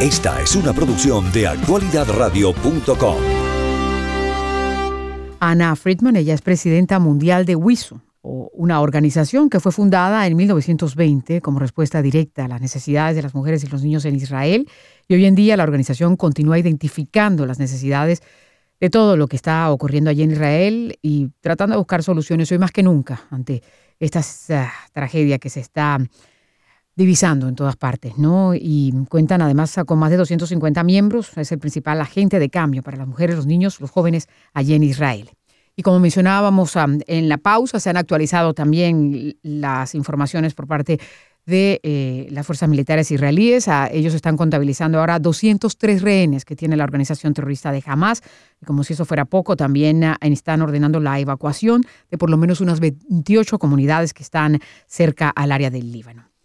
Esta es una producción de actualidadradio.com. Ana Friedman, ella es presidenta mundial de WISO, una organización que fue fundada en 1920 como respuesta directa a las necesidades de las mujeres y los niños en Israel. Y hoy en día la organización continúa identificando las necesidades de todo lo que está ocurriendo allí en Israel y tratando de buscar soluciones hoy más que nunca ante esta uh, tragedia que se está divisando en todas partes, ¿no? Y cuentan además con más de 250 miembros, es el principal agente de cambio para las mujeres, los niños, los jóvenes allí en Israel. Y como mencionábamos en la pausa, se han actualizado también las informaciones por parte de eh, las fuerzas militares israelíes. ellos están contabilizando ahora 203 rehenes que tiene la organización terrorista de Hamas. Y como si eso fuera poco, también ah, están ordenando la evacuación de por lo menos unas 28 comunidades que están cerca al área del Líbano.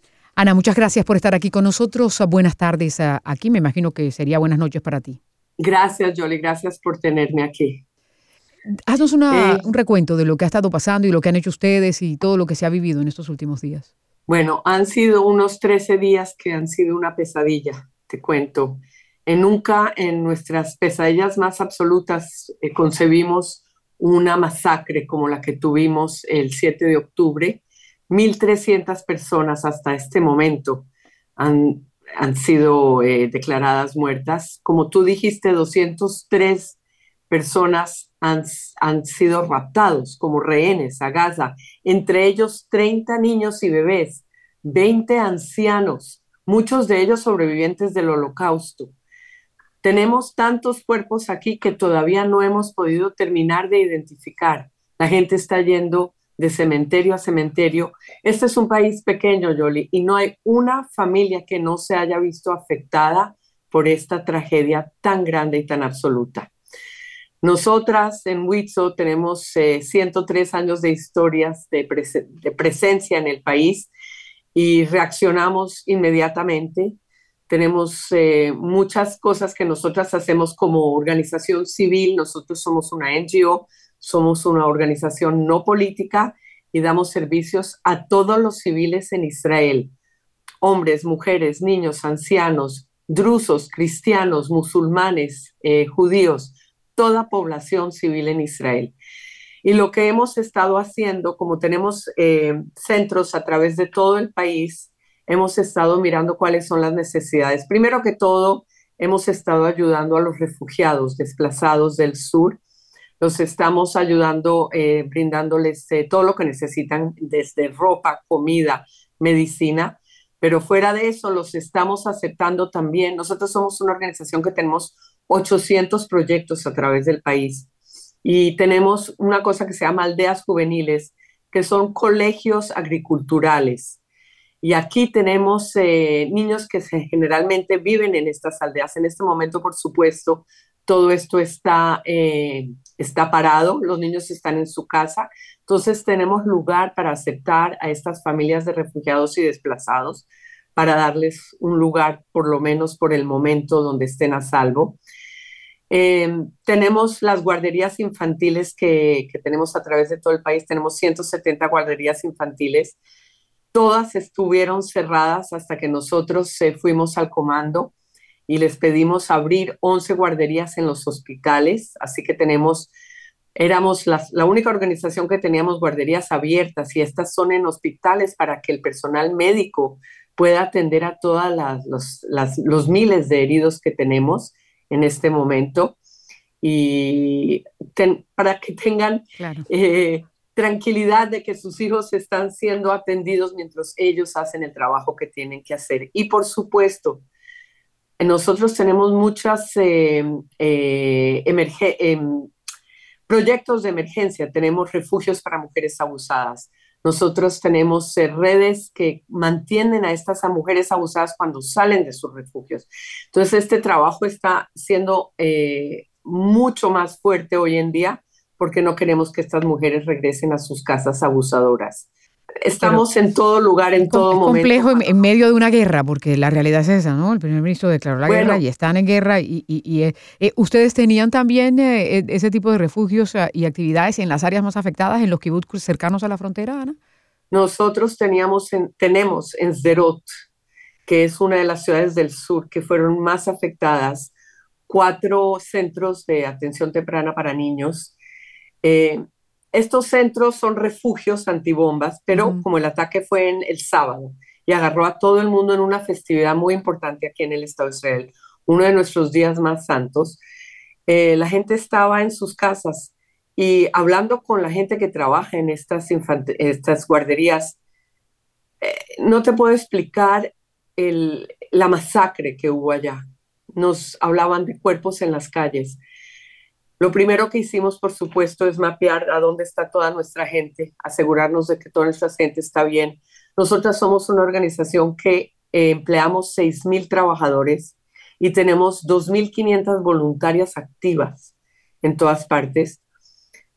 Ana, muchas gracias por estar aquí con nosotros. Buenas tardes ah, aquí. Me imagino que sería buenas noches para ti. Gracias, Jolie. Gracias por tenerme aquí. Haznos eh, un recuento de lo que ha estado pasando y lo que han hecho ustedes y todo lo que se ha vivido en estos últimos días. Bueno, han sido unos 13 días que han sido una pesadilla, te cuento. En nunca en nuestras pesadillas más absolutas eh, concebimos una masacre como la que tuvimos el 7 de octubre 1.300 personas hasta este momento han, han sido eh, declaradas muertas. Como tú dijiste, 203 personas han, han, sido raptados como rehenes a Gaza, entre ellos 30 niños y bebés, 20 ancianos, muchos de ellos sobrevivientes del holocausto. Tenemos tantos cuerpos aquí que todavía no hemos podido terminar de identificar. La gente está yendo de cementerio a cementerio. Este es un país pequeño, Yoli, y no hay una familia que no se haya visto afectada por esta tragedia tan grande y tan absoluta. Nosotras en Huitzo tenemos 103 eh, años de historias de, presencia en el país y reaccionamos inmediatamente. Tenemos eh, muchas cosas que nosotras hacemos como organización civil. Nosotros somos una NGO, somos una organización no política y damos servicios a todos los civiles en Israel, hombres, mujeres, niños, ancianos, drusos, cristianos, musulmanes, eh, judíos, toda población civil en Israel. Y lo que hemos estado haciendo, como tenemos eh, centros a través de todo el país, hemos estado mirando cuáles son las necesidades. Primero que todo, hemos estado ayudando a los refugiados desplazados del sur los estamos ayudando, eh, brindándoles eh, todo lo que necesitan, desde ropa, comida, medicina, pero fuera de eso los estamos aceptando también. Nosotros somos una organización que tenemos 800 proyectos a través del país y tenemos una cosa que se llama aldeas juveniles, que son colegios agriculturales. Y aquí tenemos eh, niños que generalmente viven en estas aldeas. En este momento, por supuesto, todo esto está, está parado, los niños están en su casa, entonces tenemos lugar para aceptar a estas familias de refugiados y desplazados, para darles un lugar, por lo menos por el momento, donde estén a salvo. Eh, tenemos las guarderías infantiles que, que, tenemos a través de todo el país, tenemos 170 guarderías infantiles, todas estuvieron cerradas hasta que nosotros eh, fuimos al comando y les pedimos abrir 11 guarderías en los hospitales, así que tenemos, éramos la única organización que teníamos guarderías abiertas y estas son en hospitales para que el personal médico pueda atender a todos los, los, miles de heridos que tenemos en este momento y para que tengan eh, tranquilidad de que sus hijos están siendo atendidos mientras ellos hacen el trabajo que tienen que hacer. Y por supuesto, nosotros tenemos muchos eh, eh, em, proyectos de emergencia, tenemos refugios para mujeres abusadas. Nosotros tenemos eh, redes que mantienen a estas mujeres abusadas cuando salen de sus refugios. Entonces, este trabajo está siendo mucho más fuerte hoy en día porque no queremos que estas mujeres regresen a sus casas abusadoras estamos en todo lugar, en todo momento. Es complejo en, medio de una guerra, porque la realidad es esa, ¿no? El primer ministro declaró la guerra y están en guerra. Y, eh, eh, ¿Ustedes tenían también eh, ese tipo de refugios y actividades en las áreas más afectadas, en los kibbutz cercanos a la frontera, Ana? Nosotros teníamos tenemos en Zerot, que es una de las ciudades del sur que fueron más afectadas, cuatro centros de atención temprana para niños. Eh, estos centros son refugios antibombas, pero como el ataque fue en el sábado y agarró a todo el mundo en una festividad muy importante aquí en el Estado de Israel, uno de nuestros días más santos, eh, la gente estaba en sus casas y hablando con la gente que trabaja en estas, estas guarderías, eh, no te puedo explicar la masacre que hubo allá. Nos hablaban de cuerpos en las calles. Lo primero que hicimos, por supuesto, es mapear a dónde está toda nuestra gente, asegurarnos de que toda nuestra gente está bien. Nosotras somos una organización que eh, empleamos 6.000 trabajadores y tenemos 2.500 voluntarias activas en todas partes.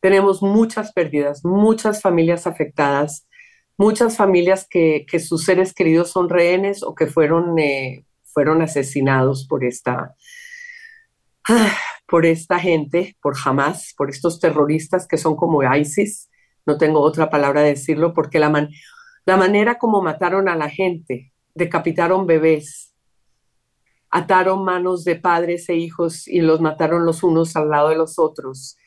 Tenemos muchas pérdidas, muchas familias afectadas, muchas familias que, sus seres queridos son rehenes o que fueron, eh, fueron asesinados por esta, por esta gente, por Hamas, por estos terroristas que son como ISIS. No tengo otra palabra de decirlo porque la, la manera como mataron a la gente, decapitaron bebés, ataron manos de padres e hijos y los mataron los unos al lado de los otros.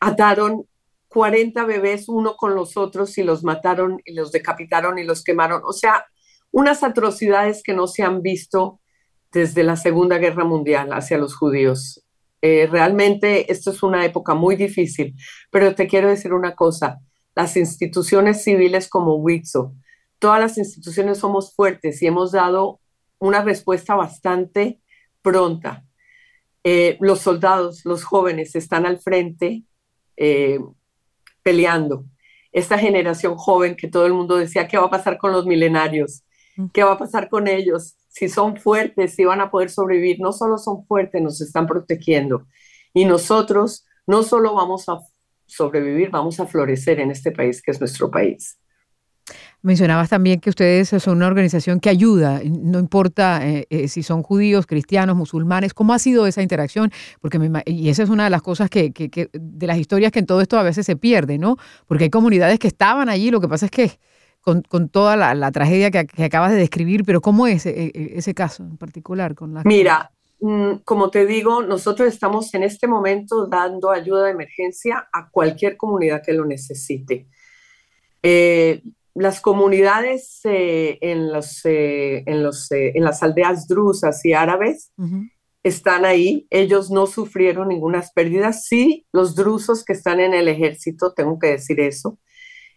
Ataron 40 bebés uno con los otros y los mataron y los decapitaron y los quemaron. O sea, unas atrocidades que no se han visto desde la Segunda Guerra Mundial hacia los judíos. Eh, realmente esto es una época muy difícil, pero te quiero decir una cosa, las instituciones civiles como WIXO, todas las instituciones somos fuertes y hemos dado una respuesta bastante pronta. Eh, los soldados, los jóvenes están al frente eh, peleando. Esta generación joven que todo el mundo decía, ¿qué va a pasar con los milenarios? ¿Qué va a pasar con ellos? Si son fuertes, si van a poder sobrevivir. No solo son fuertes, nos están protegiendo. Y nosotros no solo vamos a sobrevivir, vamos a florecer en este país que es nuestro país. Mencionabas también que ustedes son una organización que ayuda, no importa eh, eh, si son judíos, cristianos, musulmanes. ¿Cómo ha sido esa interacción? Porque y esa es una de las cosas que, de las historias que en todo esto a veces se pierde, ¿no? Porque hay comunidades que estaban allí, lo que pasa es que con, toda la, tragedia que, acabas de describir, pero ¿cómo es eh, ese caso en particular? Con la... Mira, mm, como te digo, nosotros estamos en este momento dando ayuda de emergencia a cualquier comunidad que lo necesite. Eh, las comunidades eh, en, los, eh, en, los, eh, en las aldeas drusas y árabes están ahí. Ellos no sufrieron ninguna pérdidas. Sí, los drusos que están en el ejército, tengo que decir eso,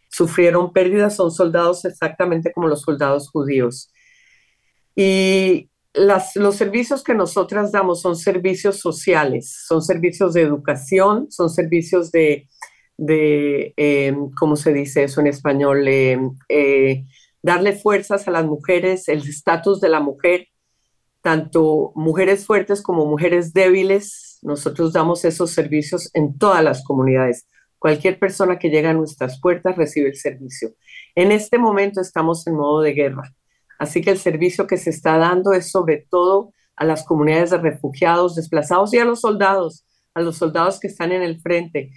sufrieron pérdidas. Son soldados exactamente como los soldados judíos. Y las, los servicios que nosotras damos son servicios sociales, son servicios de educación, son servicios de de, eh, ¿cómo se dice eso en español? Eh, eh, darle fuerzas a las mujeres, el estatus de la mujer, tanto mujeres fuertes como mujeres débiles. Nosotros damos esos servicios en todas las comunidades. Cualquier persona que llega a nuestras puertas recibe el servicio. En este momento estamos en modo de guerra, así que el servicio que se está dando es sobre todo a las comunidades de refugiados, desplazados y a los soldados, a los soldados que están en el frente,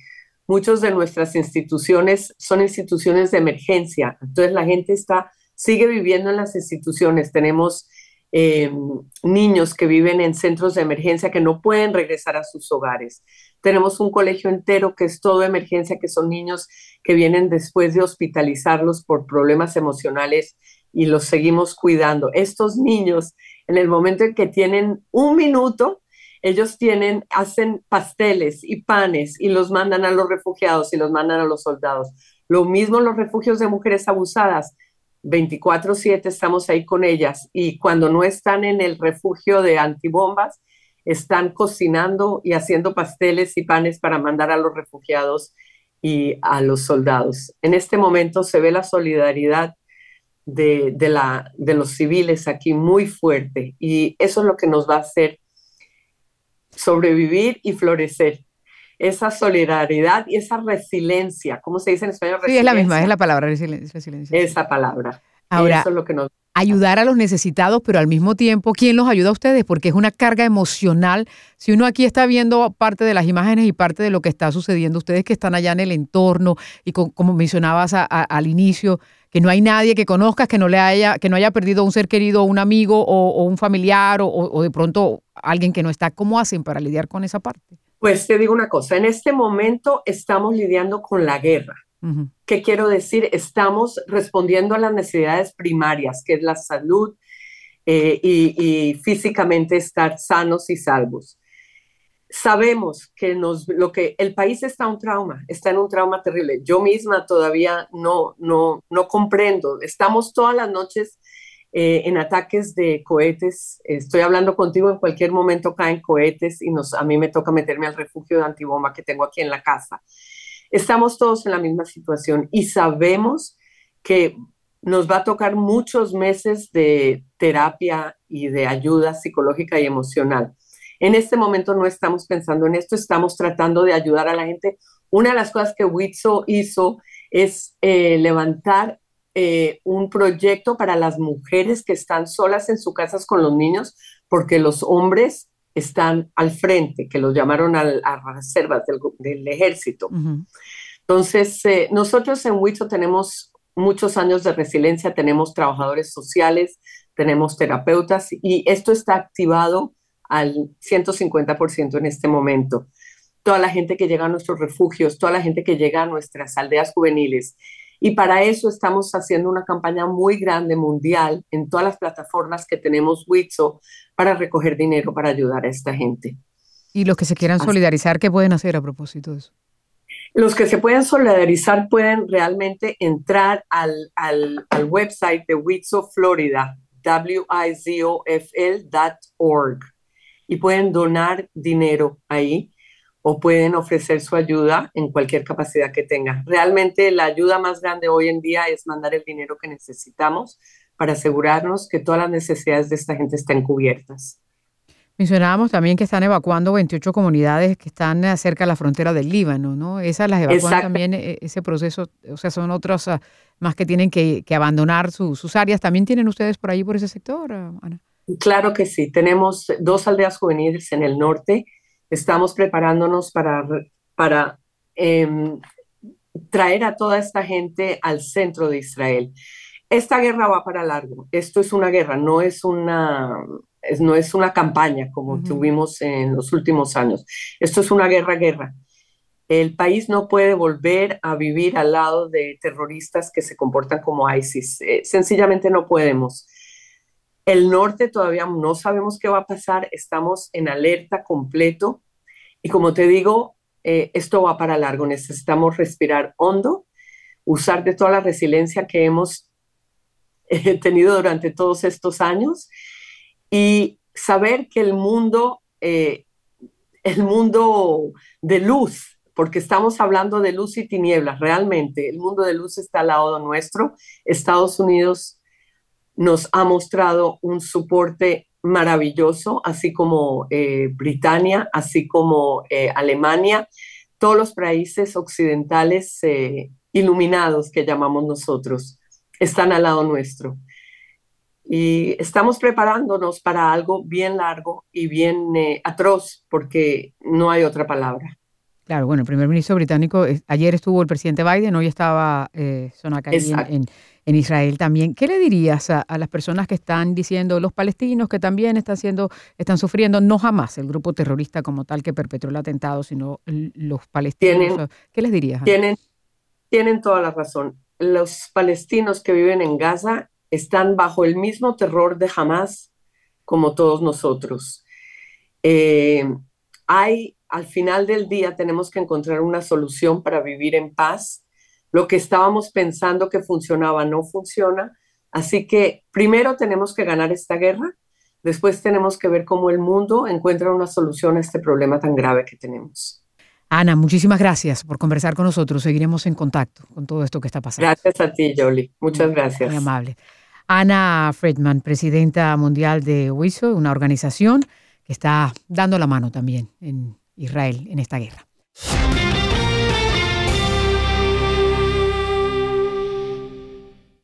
Muchas de nuestras instituciones son instituciones de emergencia, entonces la gente está, sigue viviendo en las instituciones. Tenemos em, niños que viven en centros de emergencia que no pueden regresar a sus hogares. Tenemos un colegio entero que es todo emergencia, que son niños que vienen después de hospitalizarlos por problemas emocionales y los seguimos cuidando. Estos niños, en el momento en que tienen un minuto, ellos tienen, hacen pasteles y panes y los mandan a los refugiados y los mandan a los soldados. Lo mismo los refugios de mujeres abusadas. 24/7 estamos ahí con ellas y cuando no están en el refugio de antibombas, están cocinando y haciendo pasteles y panes para mandar a los refugiados y a los soldados. En este momento se ve la solidaridad de, los civiles aquí muy fuerte y eso es lo que nos va a hacer sobrevivir y florecer. Esa solidaridad y esa resiliencia, ¿cómo se dice en español? Sí, es la misma, es la palabra resiliencia. Esa palabra. Ahora, lo que ayudar a los necesitados, pero al mismo tiempo, ¿quién los ayuda a ustedes? Porque es una carga emocional. Si uno aquí está viendo parte de las imágenes y parte de lo que está sucediendo, ustedes que están allá en el entorno y como mencionabas al inicio, que no hay nadie que conozcas que no le haya, que no haya perdido un ser querido, un amigo o, un familiar o, de pronto alguien que no está. ¿Cómo hacen para lidiar con esa parte? Pues te digo una cosa, en este momento estamos lidiando con la guerra. ¿Qué quiero decir? Estamos respondiendo a las necesidades primarias, que es la salud eh, y, físicamente estar sanos y salvos. Sabemos que, nos, lo que el país está en un trauma, está en un trauma terrible. Yo misma todavía no, no, no comprendo. Estamos todas las noches eh, en ataques de cohetes. Estoy hablando contigo, en cualquier momento caen cohetes y a mí me toca meterme al refugio de antibomba que tengo aquí en la casa. Estamos todos en la misma situación y sabemos que nos va a tocar muchos meses de terapia y de ayuda psicológica y emocional. En este momento no estamos pensando en esto, estamos tratando de ayudar a la gente. Una de las cosas que Witso hizo es eh, levantar eh, un proyecto para las mujeres que están solas en sus casas con los niños, porque los hombres están al frente, que los llamaron a las reservas del, ejército. Entonces, eh, nosotros en Huicho tenemos muchos años de resiliencia, tenemos trabajadores sociales, tenemos terapeutas y esto está activado al 150% en este momento. Toda la gente que llega a nuestros refugios, toda la gente que llega a nuestras aldeas juveniles, y para eso estamos haciendo una campaña muy grande mundial en todas las plataformas que tenemos Witso para recoger dinero para ayudar a esta gente. Y los que se quieran solidarizar, ¿qué pueden hacer a propósito de eso? Los que se pueden solidarizar pueden realmente entrar al, al, al website de Witso Florida, wizofl.org, y pueden donar dinero ahí o pueden ofrecer su ayuda en cualquier capacidad que tengan. Realmente la ayuda más grande hoy en día es mandar el dinero que necesitamos para asegurarnos que todas las necesidades de esta gente estén cubiertas. Mencionábamos también que están evacuando 28 comunidades que están cerca de la frontera del Líbano, ¿no? Esas las evacúan también, e, ese proceso, o sea, son otras ah, más que tienen que, abandonar sus áreas. ¿También tienen ustedes por ahí, por ese sector, Ana? Claro que sí. Tenemos dos aldeas juveniles en el norte estamos preparándonos para, para em, traer a toda esta gente al centro de Israel. Esta guerra va para largo. Esto es una guerra, no es una, no es una campaña como tuvimos en los últimos años. Esto es una guerra, guerra. El país no puede volver a vivir al lado de terroristas que se comportan como ISIS. Eh, sencillamente no podemos. El norte todavía no sabemos qué va a pasar, estamos en alerta completo y como te digo, eh, esto va para largo, necesitamos respirar hondo, usar de toda la resiliencia que hemos eh, tenido durante todos estos años y saber que el mundo, eh, el mundo de luz, porque estamos hablando de luz y tinieblas, realmente el mundo de luz está al lado nuestro. Estados Unidos nos ha mostrado un soporte maravilloso, así como eh, Britania, así como eh, Alemania, todos los países occidentales eh, iluminados que llamamos nosotros, están al lado nuestro. Y estamos preparándonos para algo bien largo y bien atroz, porque no hay otra palabra. Claro, bueno, el primer ministro británico, ayer estuvo el presidente Biden, hoy estaba eh, en, en, Israel también. ¿Qué le dirías a, las personas que están diciendo los palestinos que también están siendo, están sufriendo, no jamás el grupo terrorista como tal que perpetró el atentado, sino los palestinos? ¿Qué les dirías? Tienen, tienen toda la razón. Los palestinos que viven en Gaza están bajo el mismo terror de Hamas como todos nosotros. Eh, hay al final del día tenemos que encontrar una solución para vivir en paz. Lo que estábamos pensando que funcionaba no funciona. Así que primero tenemos que ganar esta guerra, después tenemos que ver cómo el mundo encuentra una solución a este problema tan grave que tenemos. Ana, muchísimas gracias por conversar con nosotros. Seguiremos en contacto con todo esto que está pasando. Gracias a ti, Jolie. Muchas gracias. Muy amable. Ana Friedman, presidenta mundial de WISO, una organización que está dando la mano también en Israel en esta guerra.